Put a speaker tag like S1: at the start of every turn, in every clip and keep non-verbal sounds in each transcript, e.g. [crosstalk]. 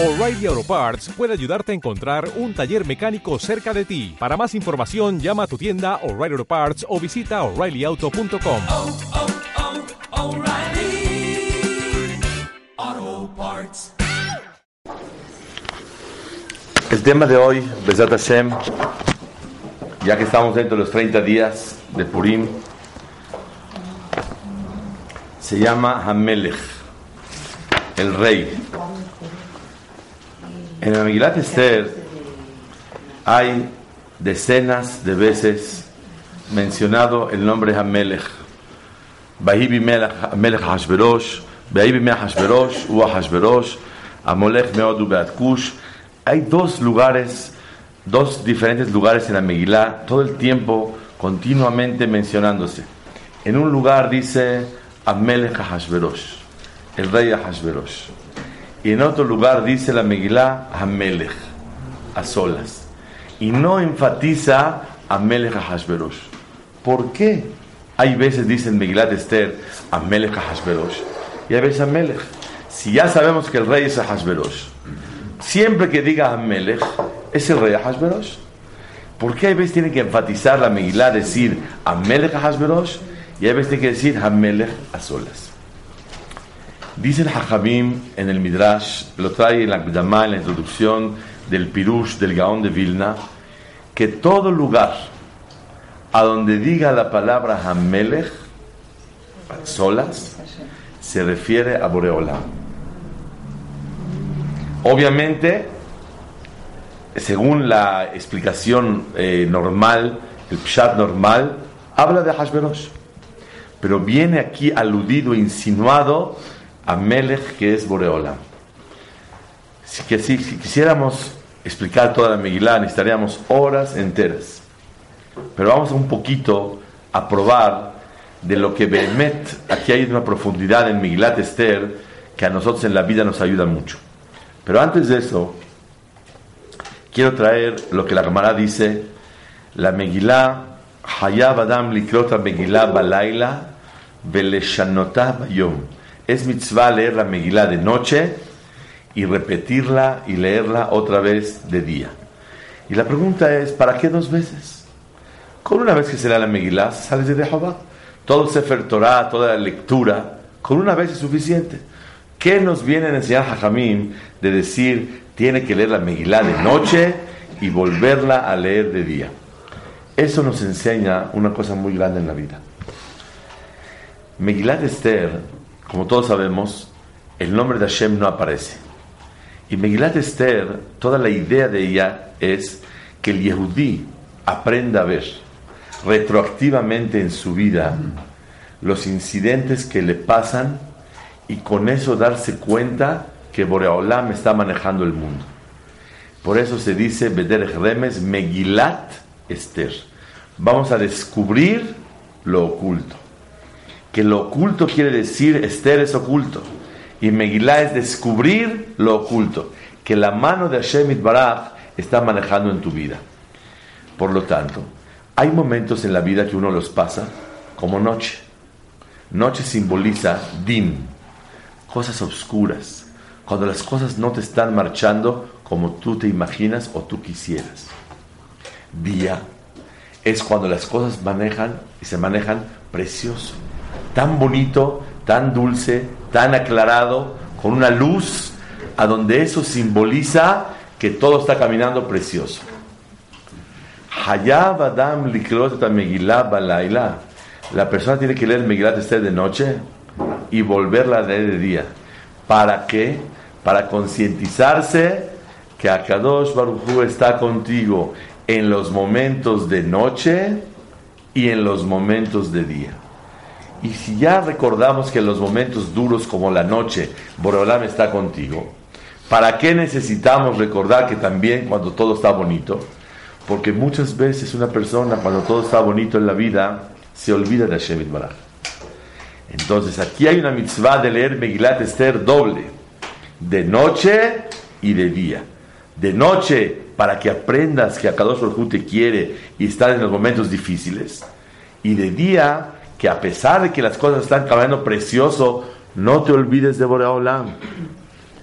S1: O'Reilly Auto Parts puede ayudarte a encontrar un taller mecánico cerca de ti. Para más información, llama a tu tienda O'Reilly Auto Parts o visita oreillyauto.com.
S2: oh, oh, Parts.
S3: El tema de hoy, Besat Hashem, ya que estamos dentro de los 30 días de Purim, se llama Hamelech, el rey. En el Megilat Esther hay decenas de veces mencionado el nombre Hamelech. Bahibi Hashverosh, Bahibi Hashverosh, Hashverosh, Meodu. Hay dos lugares, dos diferentes lugares en la Megilá, todo el tiempo, continuamente mencionándose. En un lugar dice Amelech Hashverosh, el rey Hashverosh. Y en otro lugar dice la Megilá Amelech, a solas. Y no enfatiza Amelech Hashverosh. ¿Por qué? Hay veces dicen Megilat Esther Amelech Hashverosh y hay veces Amelech. Si ya sabemos que el rey es Hashverosh, siempre que diga Amelech es el rey Hashverosh. ¿Por qué hay veces tiene que enfatizar la Megilá, decir Amelech Hashverosh y hay veces tiene que decir Amelech a solas? Dice el Hajabim en el Midrash, lo trae en la Gdamá, en la introducción del Pirush del Gaón de Vilna, que todo lugar a donde diga la palabra Hamelech, solas, se refiere a Boreolam. Obviamente, según la explicación eh, normal, el Pshat normal, habla de Hashverosh. Pero viene aquí aludido, insinuado a que es Boreolam. Si, que, si, si quisiéramos explicar toda la Megilá, necesitaríamos horas enteras. Pero vamos un poquito a probar de lo que Behemet, aquí hay una profundidad en Megilat Esther que a nosotros en la vida nos ayuda mucho. Pero antes de eso, quiero traer lo que la Gemara dice, la Megilá, Hayab Adam likrota Megilá balaila veleshanotah bayom. Es mitzvah leer la Megilá de noche y repetirla y leerla otra vez de día. Y la pregunta es, ¿para qué dos veces? Con una vez que se lea la Megilá, sales de Jehová. Todo el Sefer Torah, toda la lectura, con una vez es suficiente. ¿Qué nos viene a enseñar Jajamim de decir, tiene que leer la Megilá de noche y volverla a leer de día? Eso nos enseña una cosa muy grande en la vida. Megilá de Esther, como todos sabemos, el nombre de Hashem no aparece. Y Megilá de Esther, toda la idea de ella es que el Yehudí aprenda a ver retroactivamente en su vida los incidentes que le pasan y con eso darse cuenta que Boreolam está manejando el mundo. Por eso se dice Bederech Remes Megilat Esther. Vamos a descubrir lo oculto. Que lo oculto quiere decir Esther es oculto. Y Megilá es descubrir lo oculto. Que la mano de Hashem Baraj está manejando en tu vida. Por lo tanto, hay momentos en la vida que uno los pasa como noche. Noche simboliza din, cosas oscuras, cuando las cosas no te están marchando como tú te imaginas o tú quisieras. Día es cuando las cosas manejan y se manejan precioso, tan bonito, tan dulce, tan aclarado, con una luz a donde eso simboliza que todo está caminando precioso. Hayab Adam Balaila. La persona tiene que leer Megilat Esther de noche y volverla a leer de día. ¿Para qué? Para concientizarse que Akadosh Baruj está contigo en los momentos de noche y en los momentos de día. Y si ya recordamos que en los momentos duros como la noche, Boreolam está contigo, ¿para qué necesitamos recordar que también cuando todo está bonito? Porque muchas veces una persona, cuando todo está bonito en la vida, se olvida de Hashem Baraj. Entonces, aquí hay una mitzvah de leer Megilat Esther doble, de noche y de día. De noche, para que aprendas que Akadosh Baruj te quiere y estás en los momentos difíciles. Y de día, que a pesar de que las cosas están cambiando precioso, no te olvides de Boreolam.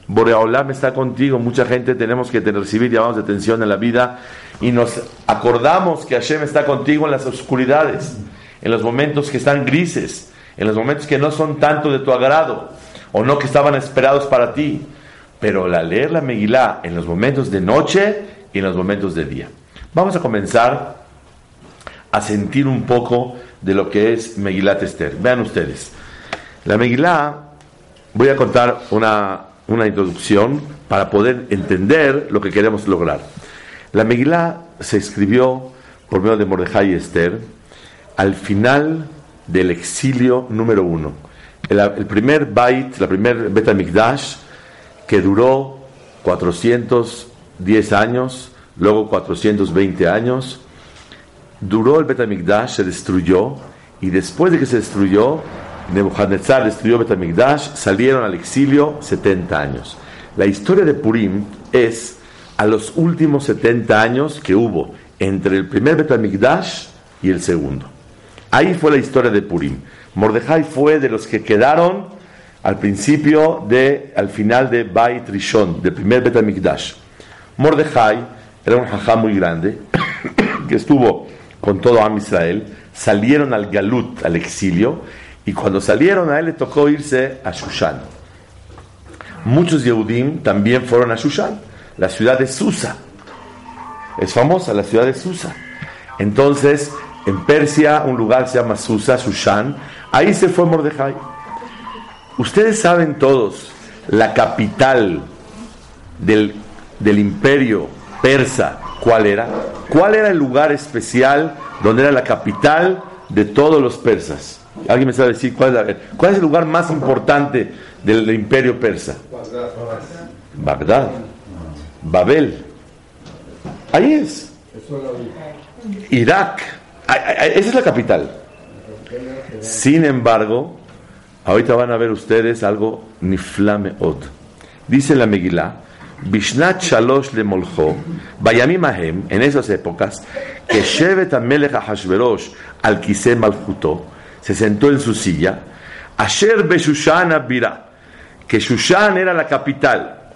S3: Boreolam está contigo. Mucha gente tenemos que tener, recibir llamados de atención en la vida y nos acordamos que Hashem está contigo en las oscuridades, en los momentos que están grises, en los momentos que no son tanto de tu agrado o no que estaban esperados para ti. Pero la leer la Megilá en los momentos de noche y en los momentos de día. Vamos a comenzar a sentir un poco de lo que es Megilat Esther. Vean ustedes. La Megilá, voy a contar una, una introducción para poder entender lo que queremos lograr. La Megilá se escribió por medio de Mordejai y Esther al final del exilio número uno. El, primer Bait, la primer Bet HaMikdash, que duró 410 años, luego 420 años, duró el Bet HaMikdash, se destruyó, y después de que se destruyó, Nebuchadnezzar destruyó Bet HaMikdash, salieron al exilio 70 años. La historia de Purim es a los últimos 70 años que hubo entre el primer Bet HaMikdash y el segundo. Ahí fue la historia de Purim. Mordejai fue de los que quedaron al principio de, al final de Bait Rishon, del primer Bet HaMikdash. Mordejai era un jajá muy grande [coughs] que estuvo con todo Am Israel, salieron al Galut, al exilio, y cuando salieron a él le tocó irse a Shushan. Muchos Yehudim también fueron a Shushan, la ciudad de Susa. Es famosa la ciudad de Susa. Entonces, en Persia, un lugar se llama Susa, Shushan, ahí se fue Mordejai. Ustedes saben todos, la capital del, del imperio persa, ¿cuál era? ¿Cuál era el lugar especial donde era la capital de todos los persas? ¿Alguien me sabe decir cuál es, la- cuál es el lugar más importante del imperio persa? Bagdad. Babel. Ahí es. Irak. Esa es la capital. Sin embargo, ahorita van a ver ustedes algo niflame od. Dice la Megilá, Bishnat Shalosh le Molcho, Bayamim Ahem, en esas épocas, que Shevet Amelech Ahashverosh al Kisem Malchuto, se sentó en su silla, Asher Beshushan Abira, que Shushan era la capital.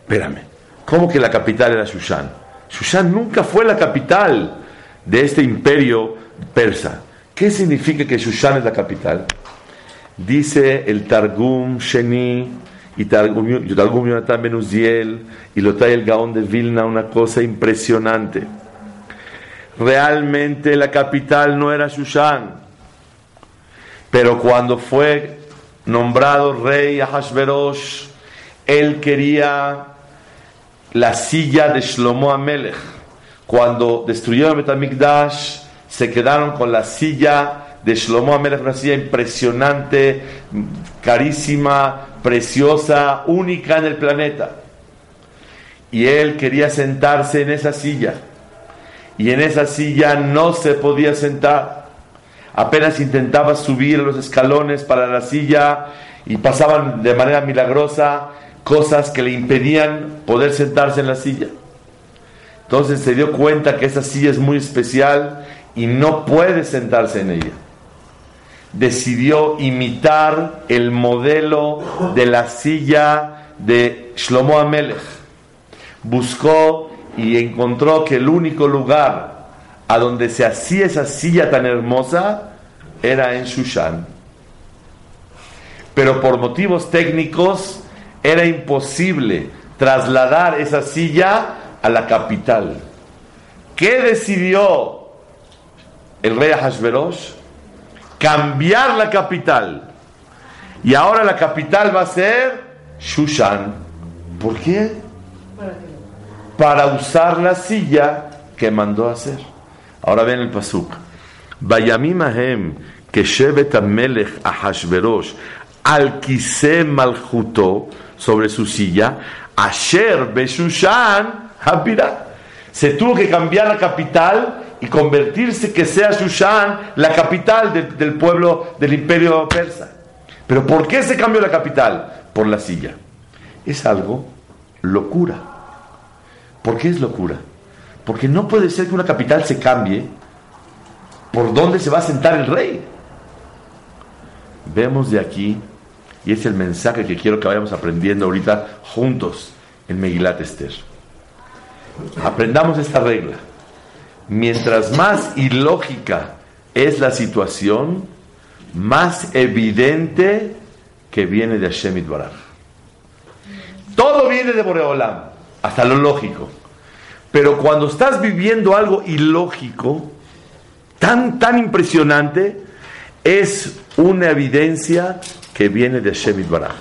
S3: Espérame, ¿cómo que la capital era Shushan? Shushan nunca fue la capital de este imperio persa. ¿Qué significa que Shushan es la capital? Dice el Targum Sheni y Targum, Yonatan Ben Uziel y lo trae el Gaón de Vilna, una cosa impresionante. Realmente la capital no era Shushan, pero cuando fue nombrado rey Ahashverosh, él quería la silla de Shlomo Amelech. Cuando destruyeron Betamikdash, se quedaron con la silla de Shlomo Amelech, una silla impresionante, carísima, preciosa, única en el planeta. Y él quería sentarse en esa silla. Y en esa silla no se podía sentar. Apenas intentaba subir los escalones para la silla y pasaban de manera milagrosa cosas que le impedían poder sentarse en la silla. Entonces se dio cuenta que esa silla es muy especial y no puede sentarse en ella. Decidió imitar el modelo de la silla de Shlomo Amelech. Buscó y encontró que el único lugar a donde se hacía esa silla tan hermosa era en Shushan. Pero por motivos técnicos era imposible trasladar esa silla a la capital. ¿Qué decidió el rey Ahashverosh? Cambiar la capital. Y ahora la capital va a ser Shushan. ¿Por qué? Para usar la silla que mandó hacer. Ahora ven el pasuk. Vayamim ahem que shevet amelech Ahashverosh al kiseh malchuto sobre su silla, asher beshushan habirá. Se tuvo que cambiar la capital y convertirse que sea Shushan la capital de- del pueblo del imperio persa. Pero ¿por qué se cambió la capital? Por la silla. Es algo locura. ¿Por qué es locura? Porque no puede ser que una capital se cambie por dónde se va a sentar el rey. Vemos de aquí Y es el mensaje que quiero que vayamos aprendiendo ahorita juntos en Megilat Esther. Aprendamos esta regla. Mientras más ilógica es la situación, más evidente que viene de Hashem Itbaraj. Todo viene de Boreolam, hasta lo lógico. Pero cuando estás viviendo algo ilógico, tan, tan impresionante, es una evidencia que viene de Hashem Baraj.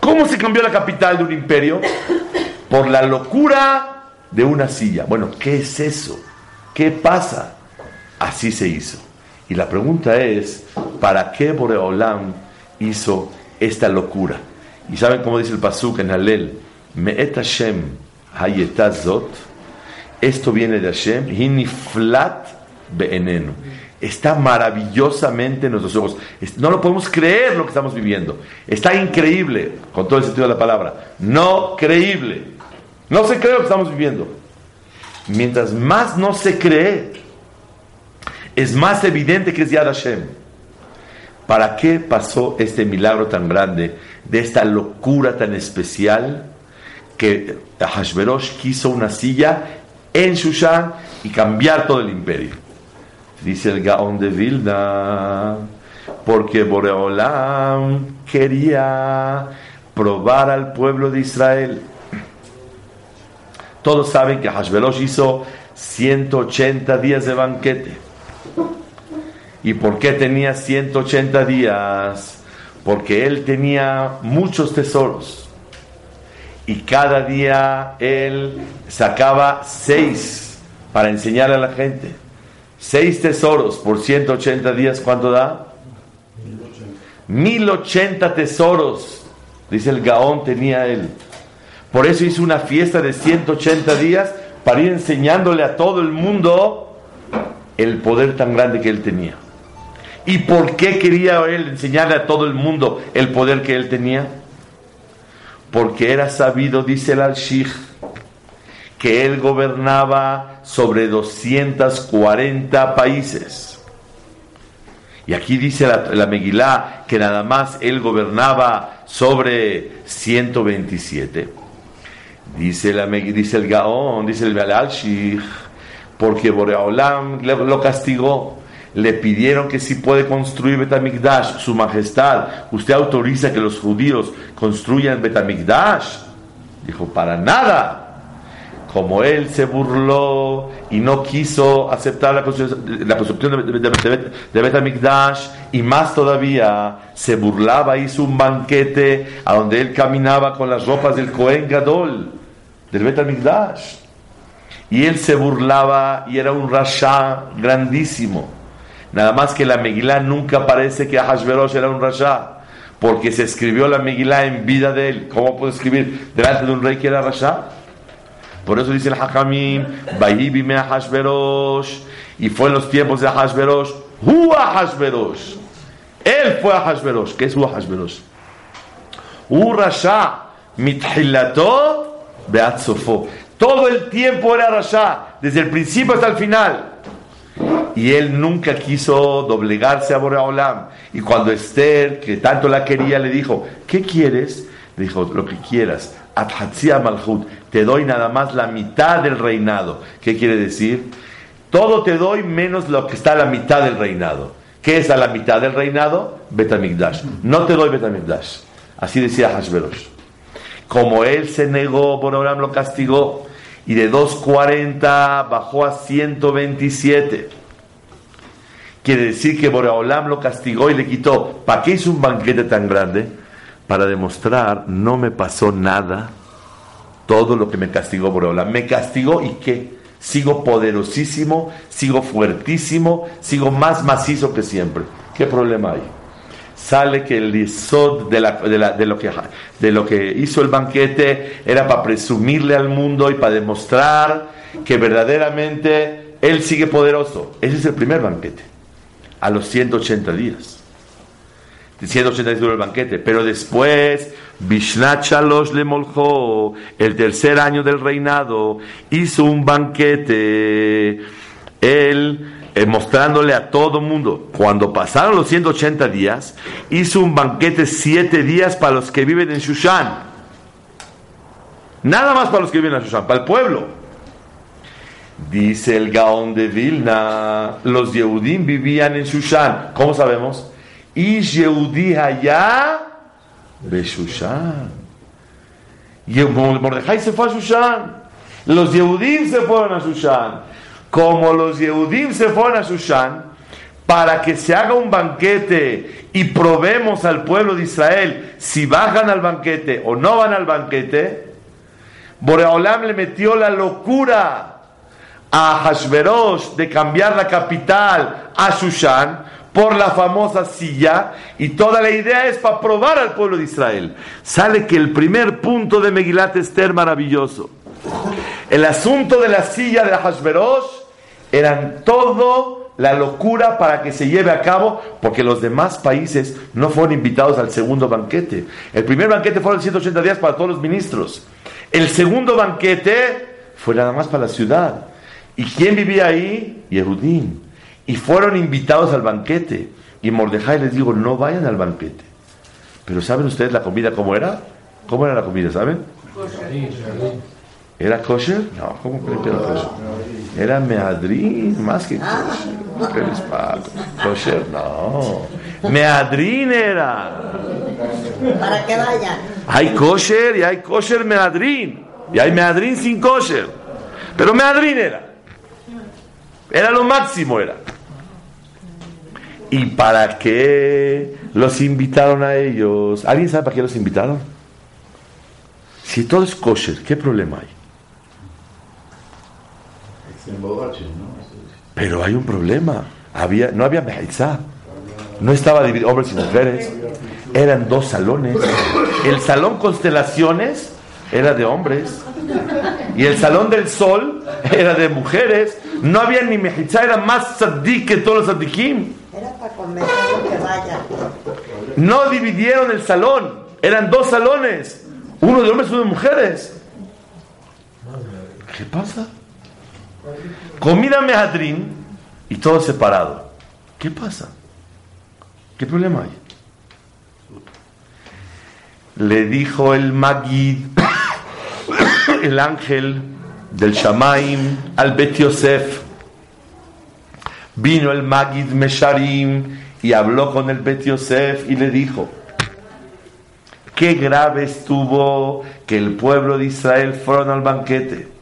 S3: ¿Cómo se cambió la capital de un imperio? Por la locura de una silla. Bueno, ¿qué es eso? ¿Qué pasa? Así se hizo. Y la pregunta es, ¿para qué Boreolam hizo esta locura? Y saben cómo dice el Pasuk en Halel, Me'et Hashem hayetazot, esto viene de Hashem, hiniflat be'enenu. Está maravillosamente en nuestros ojos. No lo podemos creer lo que estamos viviendo. Está increíble, con todo el sentido de la palabra. No creíble. No se cree lo que estamos viviendo. Mientras más no se cree, es más evidente que es Yad Hashem. ¿Para qué pasó este milagro tan grande, de esta locura tan especial, que Hashverosh quiso una silla en Shushan y cambiar todo el imperio? Dice el Gaón de Vilna, porque Boreolam quería probar al pueblo de Israel. Todos saben que Hashverosh hizo 180 días de banquete. ¿Y por qué tenía 180 días? Porque él tenía muchos tesoros. Y cada día él sacaba seis para enseñar a la gente. Seis tesoros por 180 días, ¿cuánto da? 1080 tesoros, dice el Gaón, tenía él. Por eso hizo una fiesta de 180 días para ir enseñándole a todo el mundo el poder tan grande que él tenía. ¿Y por qué quería él enseñarle a todo el mundo el poder que él tenía? Porque era sabido, dice el al-Shikh, que él gobernaba sobre 240 países. Y aquí dice la, la Megilá que nada más él gobernaba sobre 127. Dice, el Gaón, dice el al-Shikh, porque Boreolam lo castigó le pidieron que si puede construir Betamigdash, su majestad, ¿usted autoriza que los judíos construyan Betamigdash? Dijo, para nada. Como él se burló y no quiso aceptar la construcción, de, Betamigdash, y más todavía se burlaba, hizo un banquete a donde él caminaba con las ropas del Cohen Gadol, del Betamigdash. Y él se burlaba y era un rasha grandísimo. Nada más que la Megilá nunca parece que Ahashverosh era un rasha, porque se escribió la Megilá en vida de él. ¿Cómo puede escribir delante de un rey que era rasha? Por eso dice el Hakamim, y fue en los tiempos de Ahashverosh, Hu Ahashverosh. Él fue Ahashverosh. ¿Qué es Hu Ahashverosh? Hu rasha, mithilato beatzofo. Todo el tiempo era rasha, desde el principio hasta el final y él nunca quiso doblegarse a Boreolam. Y cuando Esther, que tanto la quería, le dijo, ¿qué quieres? Le dijo, lo que quieras. Malhut, te doy nada más la mitad del reinado. ¿Qué quiere decir? Todo te doy menos lo que está a la mitad del reinado. ¿Qué es a la mitad del reinado? Betamigdash. No te doy Betamigdash. Así decía Hashverosh. Como él se negó, Boreolam lo castigó. Y de 240 bajó a 127. Quiere decir que Boreolam lo castigó y le quitó. ¿Para qué hizo un banquete tan grande? Para demostrar, no me pasó nada, todo lo que me castigó Boreolam. Me castigó y qué? Sigo poderosísimo, sigo fuertísimo, sigo más macizo que siempre. ¿Qué problema hay? Sale que el isod de, lo que, de lo que hizo el banquete era para presumirle al mundo y para demostrar que verdaderamente él sigue poderoso. Ese es el primer banquete a los 180 días. 180 días duró el banquete, pero después, Bishnat le moljo, el tercer año del reinado, hizo un banquete. Él eh, mostrándole a todo mundo. Cuando pasaron los 180 días, hizo un banquete siete días para los que viven en Shushan. Nada más para los que viven en Shushan, para el pueblo. Dice el Gaón de Vilna, los Yehudim vivían en Shushan. ¿Cómo sabemos? Y Yehudí allá de Shushan. Y Mordejai se fue a Shushan. Los Yehudim se fueron a Shushan. Como los Yehudim se fueron a Shushan, para que se haga un banquete y probemos al pueblo de Israel si bajan al banquete o no van al banquete, Boreolam le metió la locura a Hashverosh de cambiar la capital a Shushan por la famosa silla y toda la idea es para probar al pueblo de Israel. Sale que el primer punto de Megilat Esther maravilloso. El asunto de la silla de Hashverosh eran todo la locura para que se lleve a cabo, porque los demás países no fueron invitados al segundo banquete. El primer banquete fueron 180 días para todos los ministros. El segundo banquete fue nada más para la ciudad. ¿Y quién vivía ahí? Yehudim. Y fueron invitados al banquete. Y Mordejai les dijo, no vayan al banquete. Pero ¿saben ustedes la comida cómo era? ¿Cómo era la comida, saben? ¿Era kosher? No, ¿cómo creen que era kosher? Era meadrín, más que kosher. ¿Qué les pasa? Kosher, no. Meadrín era.
S4: Para que vayan.
S3: Hay kosher y hay kosher meadrín. Y hay meadrín sin kosher. Pero meadrín era. Era lo máximo, era. ¿Y para qué los invitaron a ellos? ¿Alguien sabe para qué los invitaron? Si todo es kosher, ¿qué problema hay? Pero hay un problema. Había, no había mejizá. No estaba dividido hombres y mujeres. Eran dos salones. El salón constelaciones era de hombres. Y el salón del sol era de mujeres. No había ni mejizá, era más sadik que todos los sadikim.
S4: Era para convencerlo que vayan.
S3: No dividieron el salón. Eran dos salones. Uno de hombres y uno de mujeres. ¿Qué pasa? Comida mejadrín y todo separado. ¿Qué pasa? ¿Qué problema hay? Le dijo el Magid, [coughs] el ángel del Shamaim, al Bet Yosef. Vino el Magid Mesharim y habló con el Bet Yosef y le dijo: Qué grave estuvo que el pueblo de Israel fueron al banquete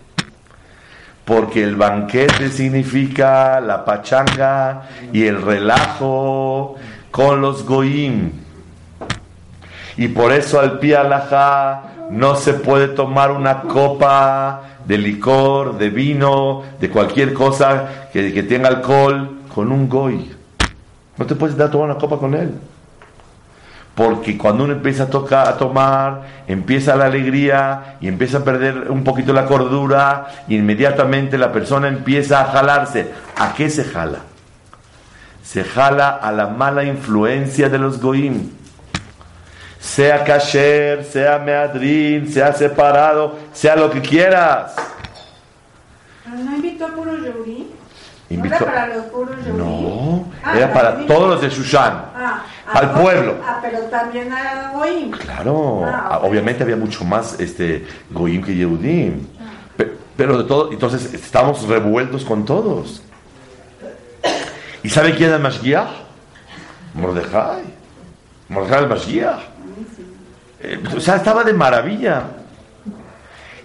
S3: porque el banquete significa la pachanga y el relajo con los goim. Y por eso al pie no se puede tomar una copa de licor, de vino, de cualquier cosa que, tenga alcohol con un goy. No te puedes dar a tomar una copa con él. Porque cuando uno empieza a tocar, a tomar, empieza la alegría y empieza a perder un poquito la cordura y inmediatamente la persona empieza a jalarse. ¿A qué se jala? Se jala a la mala influencia de los goim. Sea kasher, sea meadrín, sea separado, sea lo que quieras.
S5: ¿Pero no invitó a Yehudí? ¿No para los puros?
S3: No, era para todos los de Shushan.
S5: Ah,
S3: Al
S5: ah,
S3: pueblo.
S5: Ah, pero también a Goim.
S3: Claro,
S5: Ah,
S3: obviamente había mucho más este Goim que Yehudim. Pe- Pero de todo, entonces estamos revueltos con todos. ¿Y sabe quién es el Mashgiach? Mordejai. Mordejai el Mashgiach. Eh, o sea, estaba de maravilla.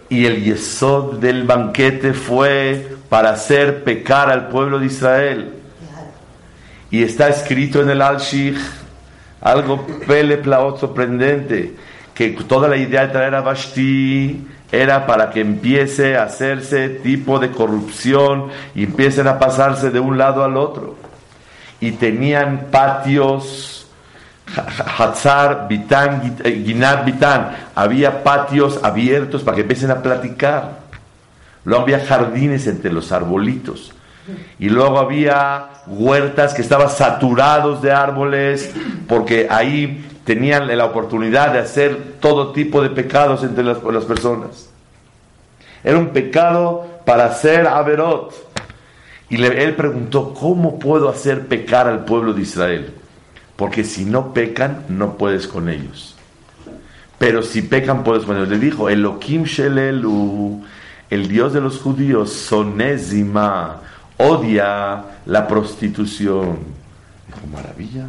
S3: Y el yesod del banquete fue para hacer pecar al pueblo de Israel. Y está escrito en el Al-Shich algo pele plaot sorprendente, que toda la idea de traer a Vashti era para que empiece a hacerse tipo de corrupción y empiecen a pasarse de un lado al otro. Y tenían patios, ha- ha- Hatzar, Bitán, Git- eh, Bitán, había patios abiertos para que empiecen a platicar. Luego había jardines entre los arbolitos. Y luego había huertas que estaban saturados de árboles, porque ahí tenían la oportunidad de hacer todo tipo de pecados entre las, personas. Era un pecado para hacer averot. Y él preguntó, ¿cómo puedo hacer pecar al pueblo de Israel? Porque si no pecan, no puedes con ellos. Pero si pecan, puedes con ellos. Le dijo, Elohim Shelelu, el Dios de los judíos, Sonésima, odia la prostitución. Dijo, maravilla.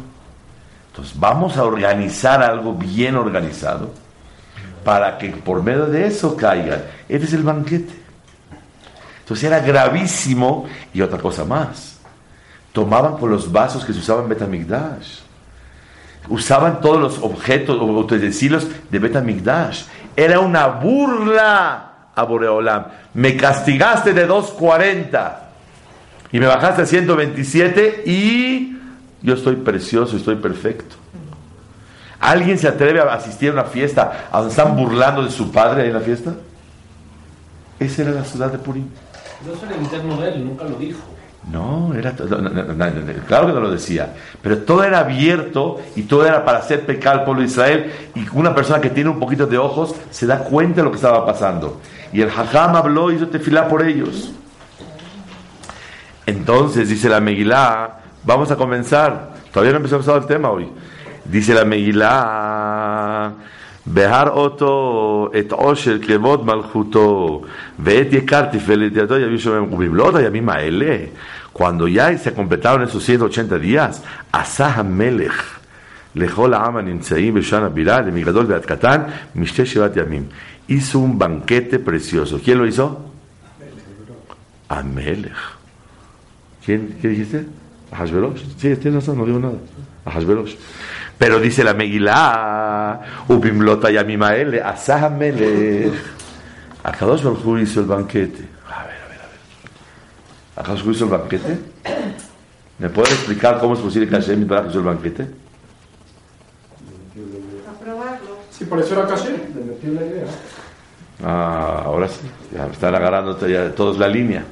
S3: Entonces vamos a organizar algo bien organizado para que por medio de eso caigan. Este es el banquete. Entonces era gravísimo y otra cosa más. Tomaban con los vasos que se usaban en Betamigdash. Usaban todos los objetos o utensilios de Betamigdash. Era una burla a Boreolam. Me castigaste de 240 y me bajaste a 127 y yo estoy precioso, estoy perfecto. ¿Alguien se atreve a asistir a una fiesta a donde están burlando de su padre ahí en la fiesta? Esa era la ciudad de Purim.
S6: No es el interno de él, nunca lo dijo.
S3: No, era no, no, no, claro que no lo decía, pero todo era abierto y todo era para hacer pecar al pueblo de Israel y una persona que tiene un poquito de ojos se da cuenta de lo que estaba pasando. Y el Hajam habló y hizo tefilá por ellos. Entonces, dice la Megilá, vamos a comenzar. Todavía no empezamos el tema hoy. Dice la Megilá, Behar oto et osher kevod malchuto, ואת יקר תפארת ידו יביא שומם, ובמלאת הימים האלה, cuando ya se completaron esos 180 días, עשה המלך לכל העם הנמצאים בשן הבירה, למגדול ועד קטן, משתי שבעת ימים. hizo un banquete precioso. ¿Quién lo hizo? Amelech. ¿Quién, ¿Qué dijiste? Ahasverosh. Sí, tienes razón, no digo nada. Ahasverosh. Pero dice la Megilá, Upimlota Yamimaele, Asah Melech. Akadosh Baruj hizo el banquete. A ver, a ver, a ver. ¿Akadosh hizo el banquete? ¿Me puede explicar cómo es posible que Hashem Yitbaraj hizo el banquete?
S5: A probarlo.
S7: Sí, por eso era caché, le metió la idea.
S3: Ah, ahora sí, ya me están agarrando ya todos la línea.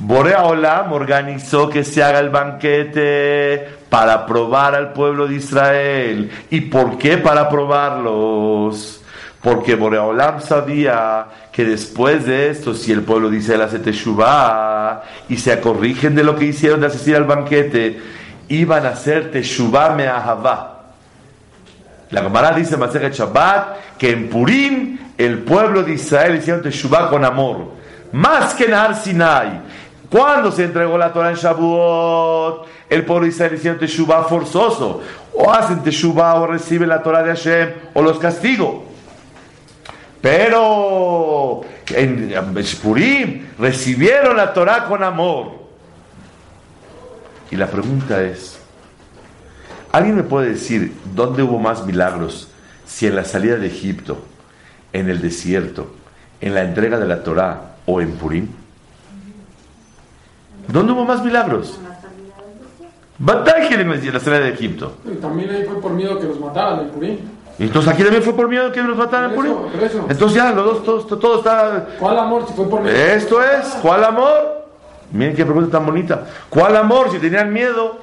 S3: Borea Olam organizó que se haga el banquete para probar al pueblo de Israel. ¿Y por qué para probarlos? Porque Borea Olam sabía que después de esto, si el pueblo de Israel hace teshuvah y se corrigen de lo que hicieron de asistir al banquete, iban a hacer teshuvah me'ahavá. La Gemara dice en Masechet Shabbat que en Purim el pueblo de Israel hicieron Teshuvah con amor, más que en Har Sinai. Cuando se entregó la Torah en Shavuot, el pueblo Israel hicieron Teshuvah forzoso, o hacen Teshuvah o reciben la Torah de Hashem, o los castigo. Pero en Purim recibieron la Torah con amor. Y la pregunta es, ¿Alguien me puede decir dónde hubo más milagros? Si en la salida de Egipto, en el desierto, en la entrega de la Torá o en Purim. ¿Dónde hubo más milagros? Batalla en la salida de Egipto.
S7: Y también ahí fue por miedo que los mataran en Purim.
S3: Entonces aquí también fue por miedo que los mataran
S7: Por eso, por eso.
S3: Entonces ya, los dos, todo, todo está...
S7: ¿Cuál amor si fue por miedo?
S3: Esto es, ¿cuál amor? Miren qué pregunta tan bonita. ¿Cuál amor si tenían miedo?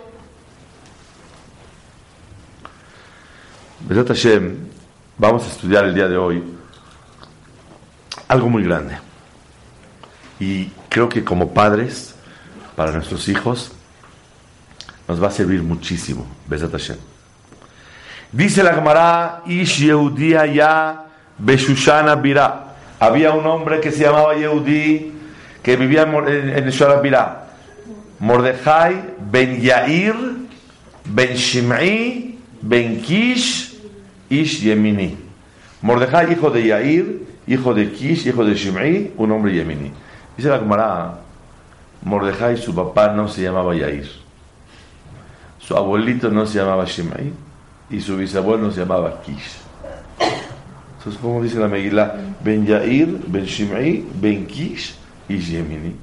S3: Hashem, vamos a estudiar el día de hoy algo muy grande. Y creo que como padres, para nuestros hijos, nos va a servir muchísimo. Besat. Dice la Gemara, Ish Yehudi ya Beshushana Birá. Había un hombre que se llamaba Yehudi que vivía en, en, Birá. Mordejai ben Yair ben Shim'i ben Kish Ish Yemini. Mordejai, hijo de Yair, hijo de Kish, hijo de Shim'i, un hombre yemini. Dice la Gemara, Mordejai, su papá no se llamaba Yair. Su abuelito no se llamaba Shim'i y su bisabuelo no se llamaba Kish. Entonces, ¿cómo dice la Megilá? Ben Yair, Ben Shim'i, Ben Kish y Yemini.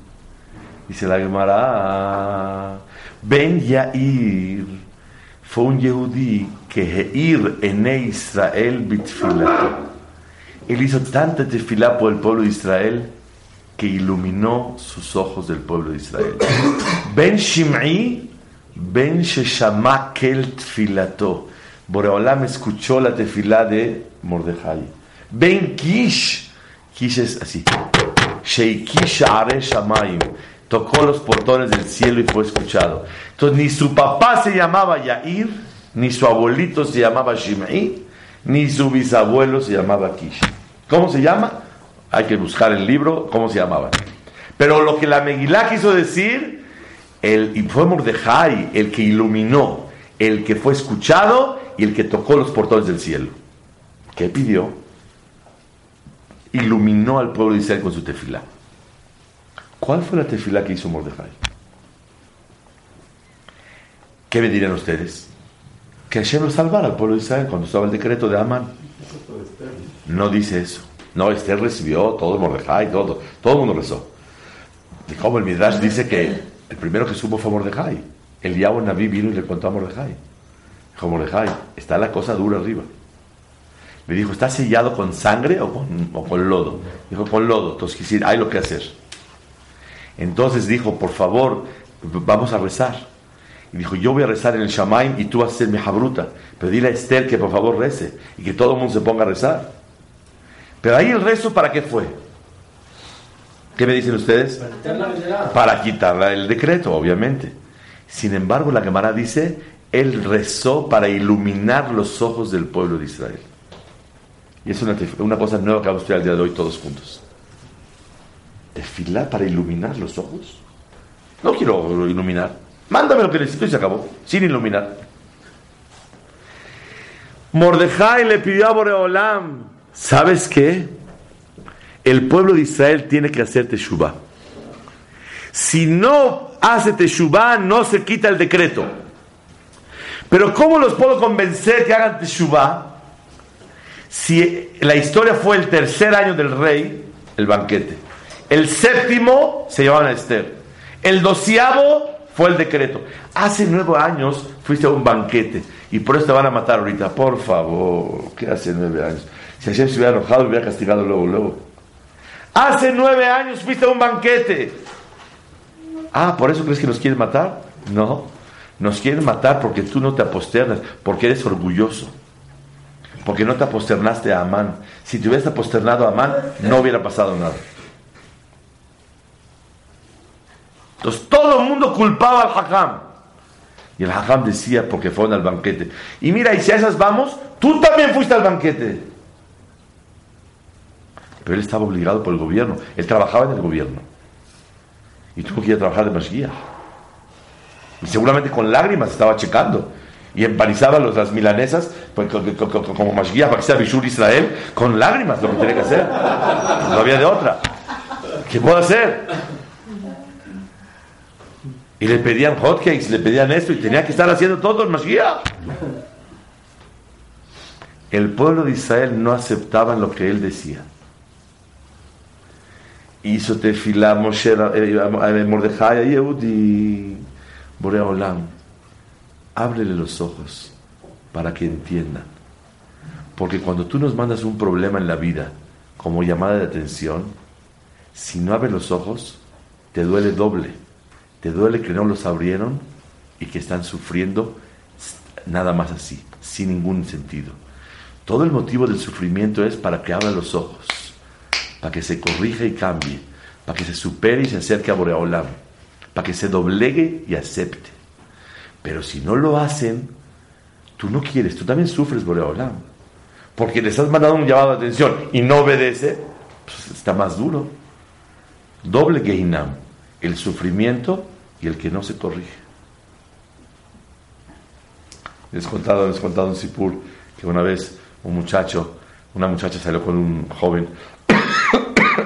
S3: Dice la Gemara, Ben Yair fue un Yehudí que Heir en Israel bitfilato. Él hizo tanta tefilá por el pueblo de Israel que iluminó sus ojos del pueblo de Israel. [coughs] Ben Shim'i, Ben Sheshama Kel Tfilato. Boreolam escuchó la tefilá de Mordejai. Ben Kish, Kish es así. Sheiki Sha'are Shamayim. Tocó los portones del cielo y fue escuchado. Entonces, ni su papá se llamaba Yair, ni su abuelito se llamaba Shimei, ni su bisabuelo se llamaba Kish. ¿Cómo se llama? Hay que buscar el libro, cómo se llamaba. Pero lo que la Megilá quiso decir, el, y fue Mordejai el que iluminó, el que fue escuchado y el que tocó los portones del cielo. ¿Qué pidió? Iluminó al pueblo de Israel con su tefilá. ¿Cuál fue la tefilá que hizo Mordejai? ¿Qué me dirían ustedes? Que Hashem lo salvara al pueblo de Israel cuando estaba el decreto de Amán. No dice eso. No, Esther recibió todo Mordejai, todo. Todo el mundo rezó. Y como el Midrash dice que el primero que supo fue Mordejai. El diablo Naví vino y le contó a Mordejai. Dijo Mordejai, está la cosa dura arriba. Le dijo, ¿está sellado con sangre o con, o con lodo? Dijo, con lodo. Entonces, quisiera, hay lo que hacer. Entonces dijo, por favor, vamos a rezar. Y dijo, yo voy a rezar en el Shamaim y tú vas a ser mi jabruta. Pero dile a Esther que por favor rece y que todo el mundo se ponga a rezar. Pero ahí el rezo, ¿para qué fue? ¿Qué me dicen ustedes? Para quitarla el decreto, obviamente. Sin embargo, la Gemara dice, él rezó para iluminar los ojos del pueblo de Israel. Y es una, una cosa nueva que vamos a estudiar el día de hoy todos juntos. ¿Tefilar para iluminar los ojos? No quiero iluminar. Mándame lo que necesito y se acabó. Sin iluminar. Mordejai le pidió a Boreolam, ¿sabes qué? El pueblo de Israel tiene que hacer teshuvah. Si no hace teshuvah, no se quita el decreto. Pero ¿cómo los puedo convencer que hagan teshuvah? Si la historia fue el tercer año del rey, el banquete. El séptimo se llamaban a Esther. El doceavo fue el decreto. Hace nueve años fuiste a un banquete y por eso te van a matar ahorita. Por favor, ¿qué hace nueve años? Si Hashem se hubiera enojado, hubiera castigado luego, luego. Hace nueve años fuiste a un banquete. Ah, ¿por eso crees que nos quieren matar? No, nos quieren matar porque tú no te aposternas, porque eres orgulloso. Porque no te aposternaste a Amán. Si te hubieras aposternado a Amán, no hubiera pasado nada. Entonces todo el mundo culpaba al Hakam. Y el Hakam decía porque fueron al banquete. Y mira, y si a esas vamos, tú también fuiste al banquete. Pero él estaba obligado por el gobierno. Él trabajaba en el gobierno. Y tuvo que ir a trabajar de Masguía. Y seguramente con lágrimas estaba checando. Y empanizaba los, las milanesas pues, co- co- co- co- como Masguía para que sea Bishur Israel con lágrimas, lo que tenía que hacer. No había de otra. ¿Qué puedo hacer? Y le pedían hotcakes, le pedían esto y tenía que estar haciendo todo en Mashiach. El pueblo de Israel no aceptaba lo que él decía. Hizo tefilá Moshe, eh, Mordejai a Yehudi, Borea Olam. Ábrele los ojos para que entiendan. Porque cuando tú nos mandas un problema en la vida como llamada de atención, si no abres los ojos, te duele doble. Te duele que no los abrieron y que están sufriendo nada más así, sin ningún sentido. Todo el motivo del sufrimiento es para que abra los ojos, para que se corrija y cambie, para que se supere y se acerque a Boreolam, para que se doblegue y acepte. Pero si no lo hacen, tú no quieres, tú también sufres Boreolam, porque les has mandado un llamado de atención y no obedece, pues está más duro. Doble Gehinam, el sufrimiento y el que no se corrige. Les contado, les contado en Sipur que una vez un muchacho, una muchacha salió con un joven,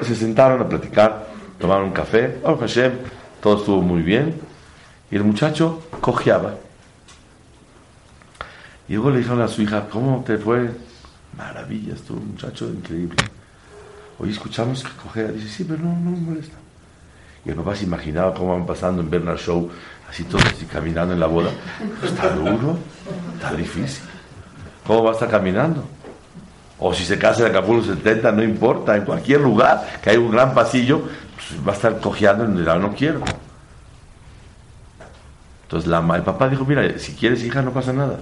S3: se sentaron a platicar, tomaron un café, Baruch Hashem, todo estuvo muy bien, y el muchacho cojeaba. Y luego le dijeron a su hija, ¿cómo te fue? Maravilla, estuvo un muchacho increíble. Hoy escuchamos que cojea, dice, sí, pero no, no me molesta. Y el papá se imaginaba cómo van pasando en Bernard Show, así todos caminando en la boda. Está duro, está difícil. ¿Cómo va a estar caminando? O si se casa en Acapulco 70, no importa, en cualquier lugar que hay un gran pasillo, pues va a estar cojeando en el no quiero. Entonces la, el papá dijo, mira, si quieres hija no pasa nada.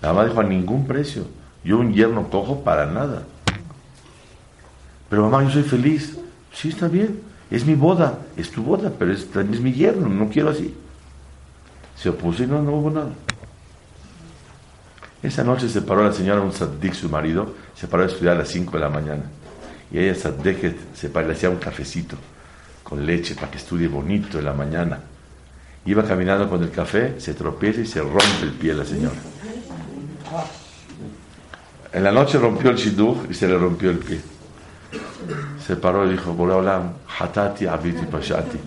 S3: La mamá dijo, a ningún precio. Yo un yerno cojo para nada. Pero mamá, yo soy feliz. Sí, está bien. Es mi boda. Es tu boda, pero es, es mi yerno. No quiero así. Se opuso y no, no hubo nada. Esa noche se paró la señora, un saddik, su marido, se paró a estudiar a las 5 de la mañana. Y ella, saddik, se paró, le hacía un cafecito con leche para que estudie bonito en la mañana. Iba caminando con el café, se tropieza y se rompe el pie la señora. En la noche rompió el shidduch y se le rompió el pie. Se paró y dijo, hatati abiti pashati.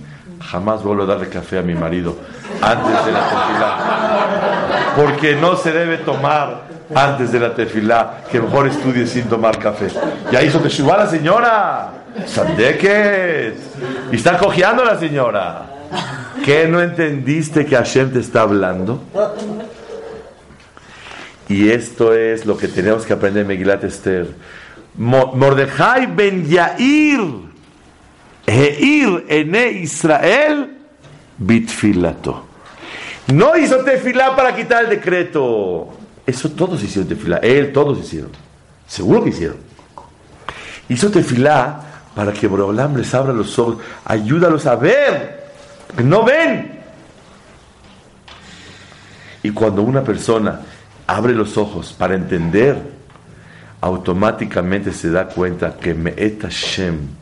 S3: Jamás vuelvo a darle café a mi marido antes de la tefilá. Porque no se debe tomar antes de la tefilá. Que mejor estudie sin tomar café. Ya hizo teshuva la señora. Sandeket. Y está cojeando la señora. ¿Qué no entendiste que Hashem te está hablando? Y esto es lo que tenemos que aprender en Megilat Esther. Mo- Mordejai ben Yair, Heir ene Israel, bitfilato. No hizo tefilá para quitar el decreto. Eso todos hicieron tefilá. Él, todos hicieron. Seguro que hicieron. Hizo tefilá para que Borolam les abra los ojos. Ayúdalos a ver. No ven. Y cuando una persona abre los ojos para entender, automáticamente se da cuenta que Me'et Hashem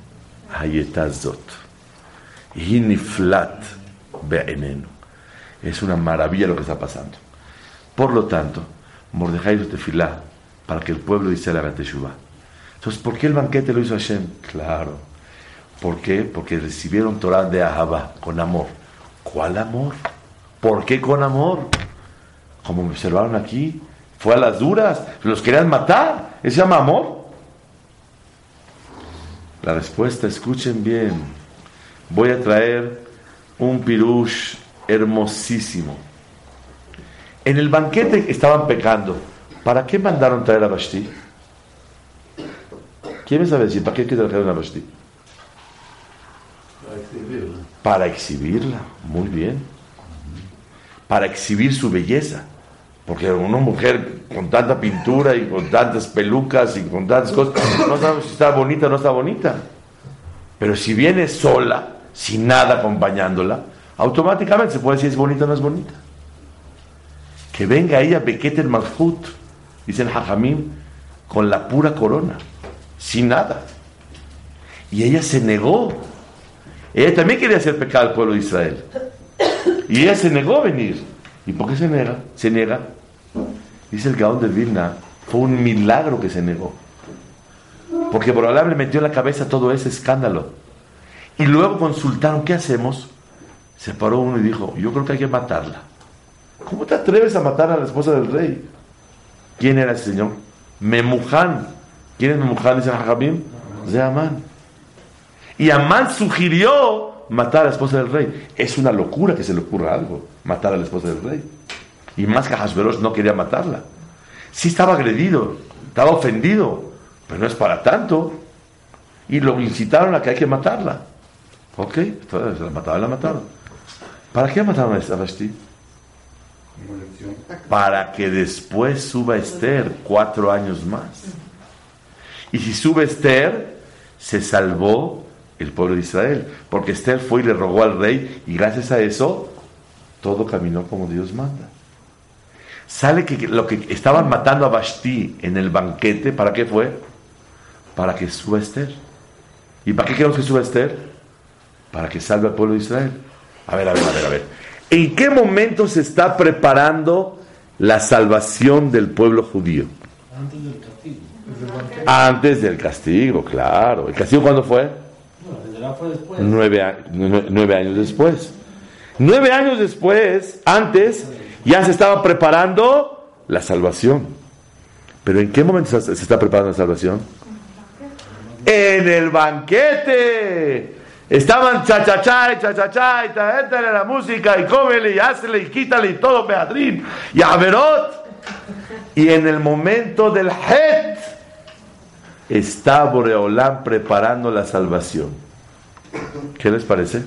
S3: Hayetazot. Y niflat be'enenu. Es una maravilla lo que está pasando. Por lo tanto, Mordejai hizo tefilá para que el pueblo Israel haga teshuvah. Entonces, ¿por qué el banquete lo hizo Hashem? Claro. ¿Por qué? Porque recibieron Torah de Ahabá, con amor. ¿Cuál amor? ¿Por qué con amor? Como me observaron aquí, fue a las duras, los querían matar. ¿Eso se llama amor? La respuesta, escuchen bien. Voy a traer un pirush hermosísimo. En el banquete estaban pecando. ¿Para qué mandaron traer a Vashti? ¿Quién me sabe decir para qué trajeron a Vashti? Para exhibirla, muy bien. Para exhibir su belleza. Porque una mujer con tanta pintura y con tantas pelucas y con tantas cosas, no sabemos si está bonita o no está bonita. Pero si viene sola, sin nada acompañándola, automáticamente se puede decir si es bonita o no es bonita. Que venga ella, Bequete el Malhut, dice el Hajamim, con la pura corona, sin nada. Y ella se negó. Ella también quería hacer pecado al pueblo de Israel. Y ella se negó a venir. ¿Y por qué se niega? Se niega. Dice el Gaón de Vilna, fue un milagro que se negó. Porque Borolam le metió en la cabeza todo ese escándalo. Y luego consultaron, ¿qué hacemos? Se paró uno y dijo, yo creo que hay que matarla. ¿Cómo te atreves a matar a la esposa del rey? ¿Quién era ese señor? Memuján. ¿Quién es Memuján? Dice Jajamim. De Amán. Y Amán sugirió matar a la esposa del rey. Es una locura que se le ocurra algo, matar a la esposa del rey. Y más que Hashverosh no quería matarla. Sí estaba agredido, estaba ofendido, pero no es para tanto. Y lo incitaron a que hay que matarla. Ok, entonces la mataron, la mataron. ¿Para qué mataron a Vashti? Para que después suba Esther cuatro años más. Y si sube Esther, se salvó el pueblo de Israel. Porque Esther fue y le rogó al rey y gracias a eso todo caminó como Dios manda. Sale que lo que estaban matando a Vashti en el banquete, ¿para qué fue? Para que suba Esther. ¿Y para qué queremos que suba Esther? Para que salve al pueblo de Israel. A ver, a ver, a ver, a ver. ¿En qué momento se está preparando la salvación del pueblo judío?
S6: Antes del castigo.
S3: Antes del castigo, claro. ¿El castigo cuándo fue?
S6: No, desde la fue después.
S3: Nueve, nueve años después. Nueve años después, antes, ya se estaba preparando la salvación. Pero ¿en qué momento se está preparando la salvación? En el banquete. Estaban chachachá y chachachá y traéntale la música y cómele y hazle y quítale y todo Beatrín y Averot. Y en el momento del Het está Boreolán preparando la salvación. ¿Qué les parece?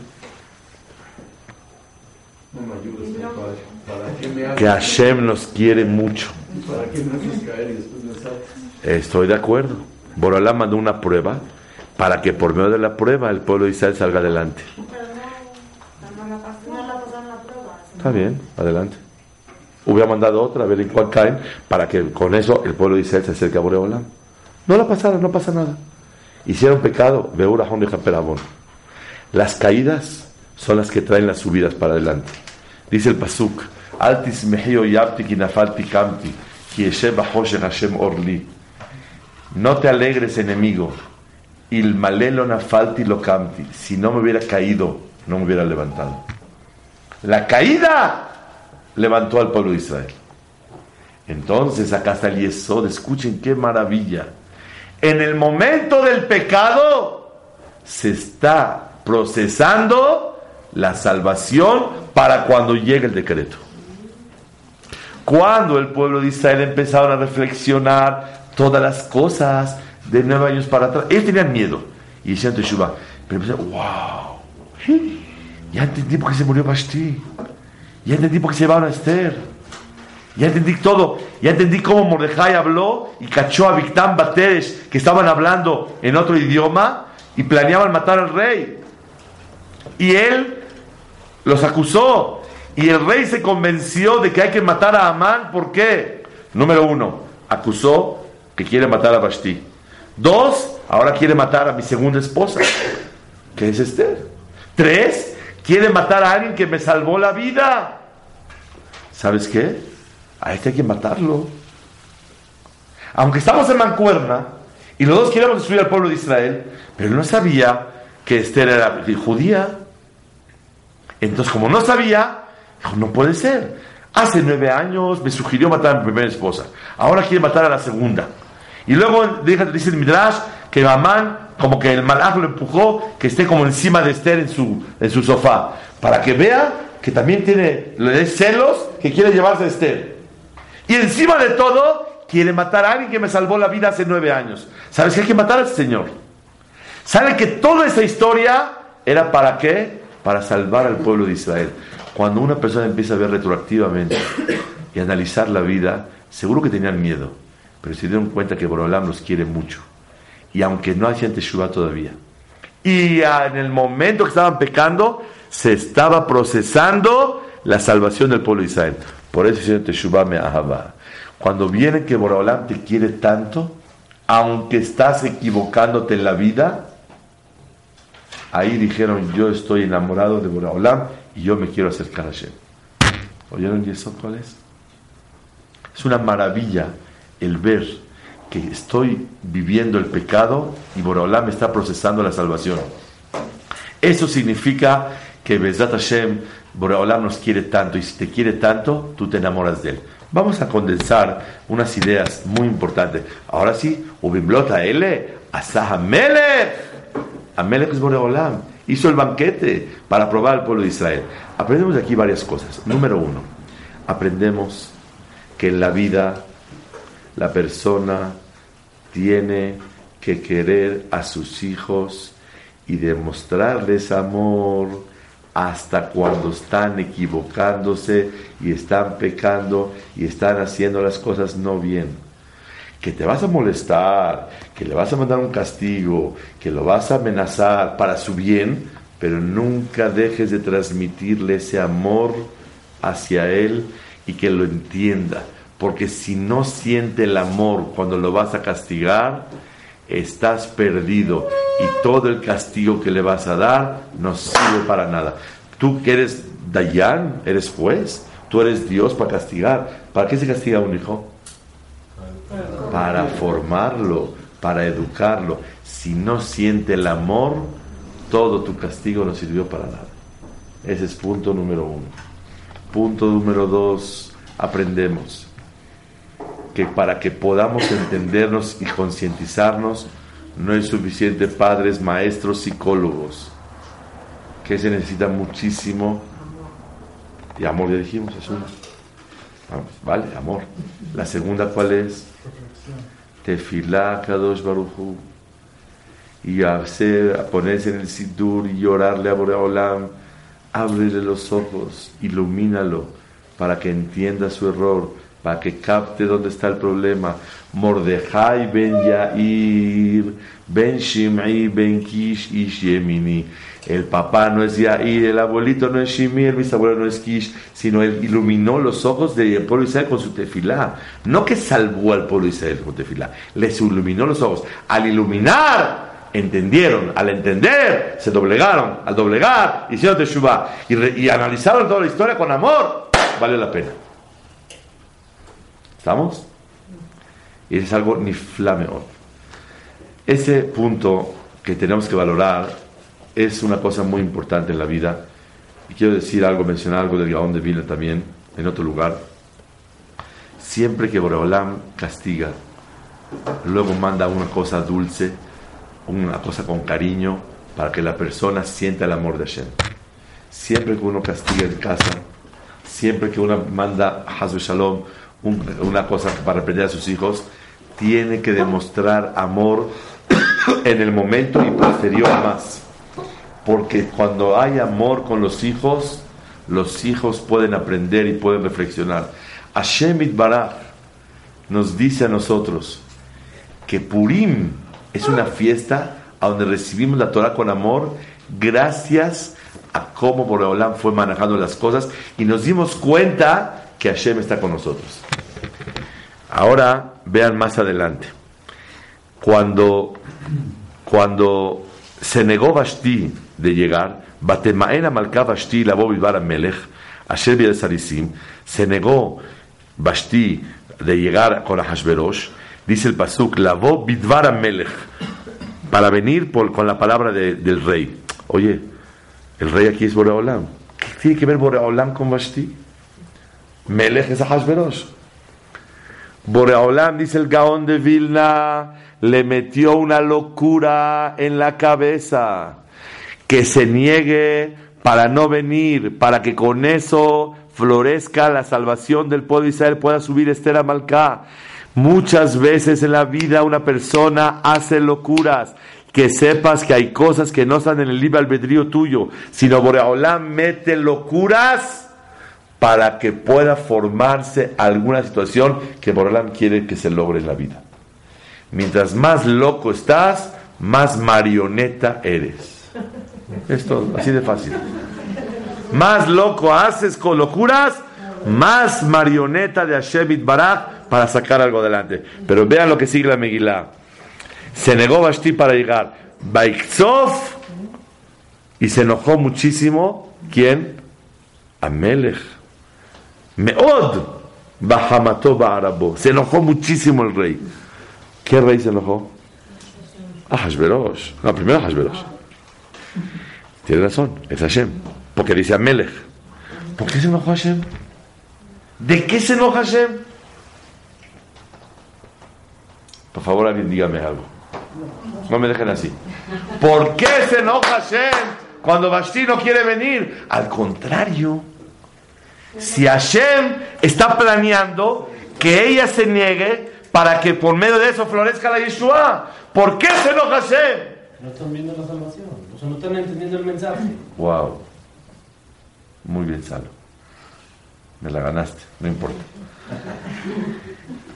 S7: No me ayudes, compadre. ¿Para qué me haces,
S3: Que Hashem nos quiere mucho. Estoy de acuerdo. Borolán mandó una prueba para que por medio de la prueba el pueblo de Israel salga adelante. Está bien, adelante. Hubiera mandado otra, a ver en cuál caen, para que con eso el pueblo de Israel se acerque a Boreolam. No la pasaron, no pasa nada. Hicieron pecado, Beura Perabón. Las caídas son las que traen las subidas para adelante. Dice el Pasuk, No te alegres, enemigo. Il malelo nafalti lo. Si no me hubiera caído, no me hubiera levantado. La caída levantó al pueblo de Israel. Entonces acá está el Yesod, escuchen qué maravilla. En el momento del pecado se está procesando la salvación para cuando llegue el decreto. Cuando el pueblo de Israel empezaron a reflexionar todas las cosas de nueve años para atrás, ellos tenían miedo y decían Teshuvah, pero wow, ya entendí por qué se murió Vashti. Ya entendí por qué se llevaron a Esther. Ya entendí todo. Ya entendí cómo Mordejai habló y cachó a Victán Bateres que estaban hablando en otro idioma y planeaban matar al rey. Y él los acusó. Y el rey se convenció de que hay que matar a Amán. ¿Por qué? Número uno, acusó que quiere matar a Vashti. Dos, ahora quiere matar a mi segunda esposa, que es Esther. Tres, quiere matar a alguien que me salvó la vida. ¿Sabes qué? A este hay que matarlo. Aunque estamos en mancuerna y los dos queremos destruir al pueblo de Israel, pero no sabía que Esther era judía. Entonces, como no sabía, no puede ser. Hace nueve años me sugirió matar a mi primera esposa. Ahora quiere matar a la segunda. Y luego dice el Midrash que Amán, como que el malaj lo empujó, que esté como encima de Esther en su, en su sofá. Para que vea que también tiene le celos que quiere llevarse a Esther. Y encima de todo, quiere matar a alguien que me salvó la vida hace nueve años. ¿Sabes que hay que matar al Señor? ¿Saben que toda esa historia era para qué? Para salvar al pueblo de Israel. Cuando una persona empieza a ver retroactivamente y analizar la vida, seguro que tenían miedo, pero se dieron cuenta que Borolam los quiere mucho. Y aunque no hacían Teshuvah todavía. Y en el momento que estaban pecando, se estaba procesando la salvación del pueblo de Israel. Por eso dice Teshuvah me ahava. Cuando viene que Borolam te quiere tanto, aunque estás equivocándote en la vida, ahí dijeron, yo estoy enamorado de Borolam y yo me quiero acercar a Hashem. ¿Oyeron eso cuál es? Es una maravilla el ver que estoy viviendo el pecado y Borolam está procesando la salvación. Eso significa que Bezat Hashem, Boreolam nos quiere tanto y si te quiere tanto, tú te enamoras de él. Vamos a condensar unas ideas muy importantes. Ahora sí, Ubimblota L, Asah Amelech. Amelech es Boreolam. Hizo el banquete para probar al pueblo de Israel. Aprendemos de aquí varias cosas. Número uno, aprendemos que en la vida la persona tiene que querer a sus hijos y demostrarles amor hasta cuando están equivocándose y están pecando y están haciendo las cosas no bien. Que te vas a molestar, que le vas a mandar un castigo, que lo vas a amenazar para su bien, pero nunca dejes de transmitirle ese amor hacia él y que lo entienda. Porque si no siente el amor cuando lo vas a castigar, estás perdido y todo el castigo que le vas a dar no sirve para nada. Tú que eres Dayan, eres juez, tú eres Dios para castigar. ¿Para qué se castiga a un hijo? Para formarlo, para educarlo. Si no siente el amor, todo tu castigo no sirvió para nada. Ese es punto número uno. Punto número dos, aprendemos que para que podamos entendernos y concientizarnos, no es suficiente padres, maestros, psicólogos, que se necesita muchísimo. Y amor, ya dijimos, es uno. Vamos, vale, amor. La segunda, ¿cuál es? Tefilá, Kadosh Baruchu. Y hacer, a ponerse en el sidur y llorarle a Boreolam. Ábrele los ojos, ilumínalo para que entienda su error, para que capte dónde está el problema. Mordejai ben Yair, ben Shimei, ben Kish, Ish Yemini. El papá no es Yair, el abuelito no es Shimi, el bisabuelo no es Kish, sino él iluminó los ojos del pueblo Israel con su tefilá. No que salvó al pueblo Israel con tefilá, les iluminó los ojos. Al iluminar, entendieron. Al entender, se doblegaron. Al doblegar, hicieron teshuvah. Y, y analizaron toda la historia con amor. Vale la pena. ¿Estamos? Y es algo ni flameón. Ese punto que tenemos que valorar es una cosa muy importante en la vida. Y quiero decir algo, mencionar algo del Gaón de Vilna también, en otro lugar. Siempre que Boreolam castiga, luego manda una cosa dulce, una cosa con cariño, para que la persona sienta el amor de Hashem. Siempre que uno castiga en casa, siempre que uno manda Hazbe Shalom, un- una cosa para aprender a sus hijos, tiene que demostrar amor [coughs] en el momento y posterior más. Porque cuando hay amor con los hijos, los hijos pueden aprender y pueden reflexionar. Hashem Itbaraj nos dice a nosotros que Purim es una fiesta donde recibimos la Torah con amor gracias a cómo Boreolam fue manejando las cosas y nos dimos cuenta que Hashem está con nosotros. Ahora vean más adelante. Cuando, cuando se negó Vashti de llegar, Batemaena Malka Vashti la Bidbar Melech, Asher Biel Sarisim, se negó Vashti de llegar con Ahashverosh, dice el Pasuk, la Bidvar Melech, para venir por- con la palabra de- del rey. Oye, el rey aquí es Boreolam. ¿Qué tiene que ver Boreolam con Vashti? Melech es Ahashverosh. Boreolam, dice el Gaón de Vilna, le metió una locura en la cabeza. Que se niegue para no venir, para que con eso florezca la salvación del pueblo de Israel, pueda subir Esther a. Muchas veces en la vida una persona hace locuras. Que sepas que hay cosas que no están en el libre albedrío tuyo, sino Boreolam mete locuras para que pueda formarse alguna situación que Boreolam quiere que se logre en la vida. Mientras más loco estás, más marioneta eres. Es todo, así de fácil. Más loco haces con locuras, más marioneta de Hashem Barak para sacar algo adelante. Pero vean lo que sigue la Megilá. Se negó Vashti para llegar. Baikzov y se enojó muchísimo. ¿Quién? Amelech. Meod Bahamato Ba'arabo. Se enojó muchísimo el rey. ¿Qué rey se enojó? Ahashverosh. No, primero Ahashverosh. Tiene razón, es Hashem. Porque dice Amelech. ¿Por qué se enojó Hashem? ¿De qué se enoja Hashem? Por favor, alguien dígame algo. No me dejen así. ¿Por qué se enoja Hashem cuando Vashti no quiere venir? Al contrario. Si Hashem está planeando que ella se niegue para que por medio de eso florezca la Yeshua, ¿por qué se enoja Hashem?
S6: No están viendo la salvación. O sea, no están entendiendo el mensaje.
S3: Wow. Muy bien, Salo. Me la ganaste, no importa.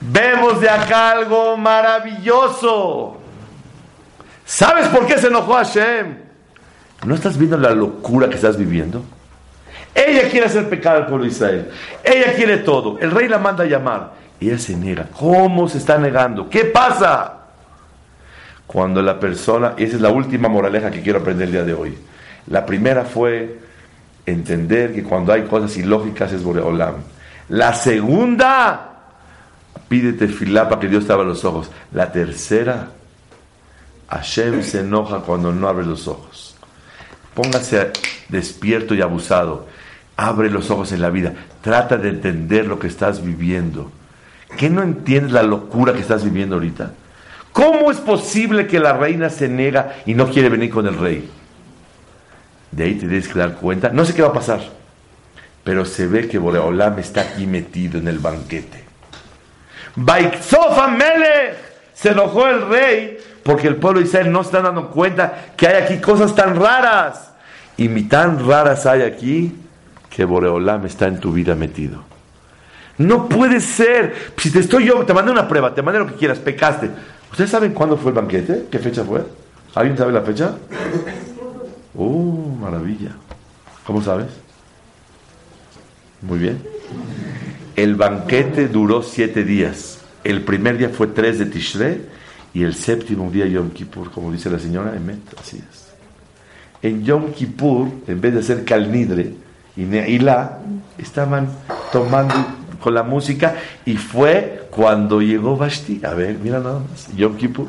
S3: Vemos de acá algo maravilloso. ¿Sabes por qué se enojó Hashem? ¿No estás viendo la locura que estás viviendo? Ella quiere hacer pecado al pueblo de Israel. Ella quiere todo. El rey la manda a llamar. Ella se niega. ¿Cómo se está negando? ¿Qué pasa? Cuando la persona, y esa es la última moraleja que quiero aprender el día de hoy. La primera fue entender que cuando hay cosas ilógicas es Boreolam. La segunda, pídete filá para que Dios te abra los ojos. La tercera, Hashem se enoja cuando no abre los ojos. Póngase despierto y abusado. Abre los ojos en la vida. Trata de entender lo que estás viviendo. ¿Qué no entiendes la locura que estás viviendo ahorita? ¿Cómo es posible que la reina se niega y no quiere venir con el rey? De ahí te tienes que dar cuenta. No sé qué va a pasar, pero se ve que Boreolam está aquí metido en el banquete. Baikzof Amelech se enojó el rey porque el pueblo de Israel no está dando cuenta que hay aquí cosas tan raras. Y tan raras hay aquí que Boreolam está en tu vida metido. No puede ser. Si te estoy yo, te mandé una prueba, te mandé lo que quieras, pecaste. ¿Ustedes saben cuándo fue el banquete? ¿Qué fecha fue? ¿Alguien sabe la fecha? ¡Uh, maravilla! ¿Cómo sabes? Muy bien. El banquete duró siete días. El primer día fue 3 de Tishrei y el séptimo día Yom Kippur, como dice la señora Emet, así es. En Yom Kippur, en vez de hacer Kalnidre y Neilá, estaban tomando con la música y fue cuando llegó Vashti. A ver, mira nada más, Yom Kippur.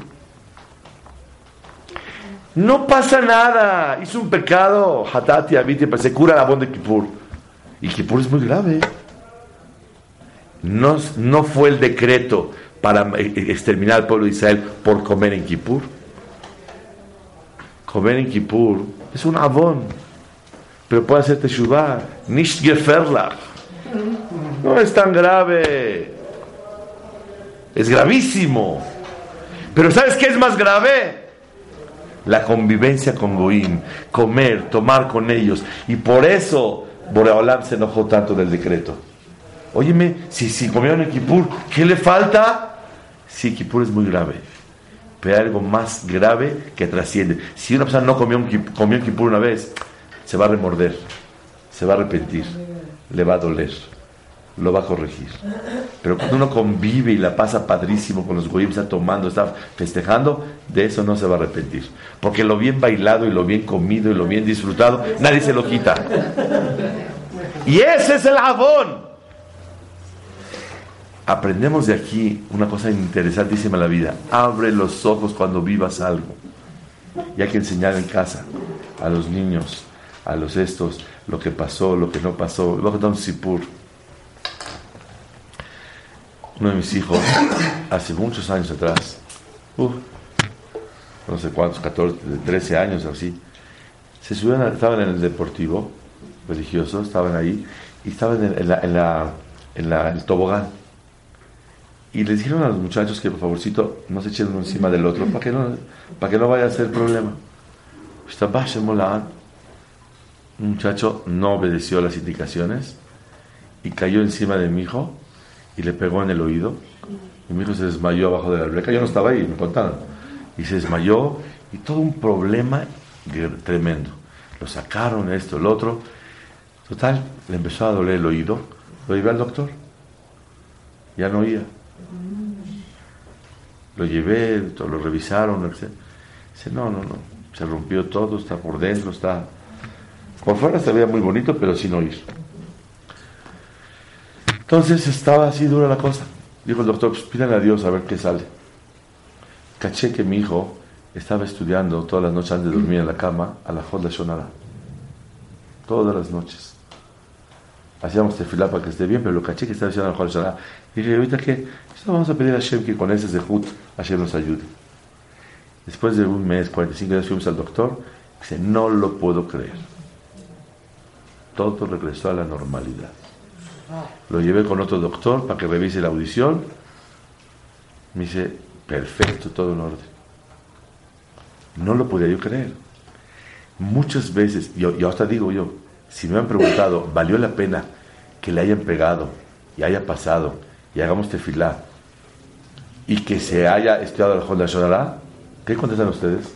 S3: No pasa nada, hizo un pecado, Hatati, Abiti, pero se cura la voz de Kippur. Y Kippur es muy grave. No, no fue el decreto para eh, exterminar al pueblo de Israel por comer en Kippur. Comer en Kippur es un avón, pero puede hacer teshuvah. Nicht. No es tan grave. Es gravísimo. Pero ¿sabes qué es más grave? La convivencia con Goim, comer, tomar con ellos. Y por eso Boreolam se enojó tanto del decreto. Óyeme, si, si comieron en Kippur, ¿qué le falta? Sí, Kippur es muy grave. Pero hay algo más grave que trasciende. Si una persona no comió, un, comió en Kippur una vez, se va a remorder, se va a arrepentir, le va a doler, lo va a corregir. Pero cuando uno convive y la pasa padrísimo con los goyim, está tomando, está festejando, de eso no se va a arrepentir. Porque lo bien bailado y lo bien comido y lo bien disfrutado, nadie se lo quita. Y ese es el jabón. Aprendemos de aquí una cosa interesantísima en la vida. Abre los ojos cuando vivas algo. Y hay que enseñar en casa a los niños, a los estos, lo que pasó, lo que no pasó. Voy a contar un sipur. Uno de mis hijos, [coughs] hace muchos años atrás, no sé cuántos, 14, 13 años así, se subieron, estaban en el deportivo religioso, estaban ahí, y estaban en, el tobogán. Y les dijeron a los muchachos que por favorcito no se echen uno encima del otro para que no, para que no vaya a ser problema. Un muchacho no obedeció las indicaciones y cayó encima de mi hijo y le pegó en el oído. Y mi hijo se desmayó abajo de la alberca. Yo no estaba ahí, me contaron. Y se desmayó y todo un problema tremendo. Lo sacaron, esto, el otro. Total, le empezó a doler el oído. Lo llevé al doctor. Ya no oía. Lo llevé, lo revisaron. Dice, no, no, no. Se rompió todo, está por dentro, está... Por fuera se veía muy bonito, pero sin oír. Entonces estaba así dura la cosa. Dijo el doctor, pues pídanle a Dios a ver qué sale. Caché que mi hijo estaba estudiando todas las noches antes de dormir en la cama a la Jod Shonara. Todas las noches. Hacíamos tefilá para que esté bien, pero lo caché que estaba haciendo la Jod Shonara. Y dije, ahorita que vamos a pedir a Hashem que con ese Zehut Hashem nos ayude. Después de un mes, 45 días, fuimos al doctor. Dice, no lo puedo creer. Todo regresó a la normalidad. Lo llevé con otro doctor para que revise la audición. Me dice, perfecto, todo en orden. No lo podía yo creer. Muchas veces, yo, yo hasta digo yo, si me han preguntado, ¿valió la pena que le hayan pegado y haya pasado y hagamos tefilá y que se haya estudiado la Honda Shonara? ¿Qué contestan ustedes?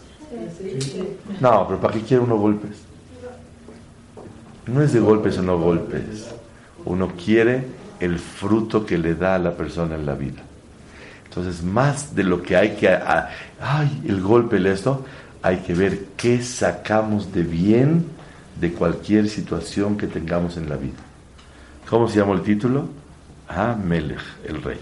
S3: No, pero ¿para qué quiere uno golpes? No es de golpes o no golpes. Uno quiere el fruto que le da a la persona en la vida. Entonces, más de lo que hay que... ay, el golpe, esto, hay que ver qué sacamos de bien de cualquier situación que tengamos en la vida. ¿Cómo se llama el título? Ah, Melech, el rey.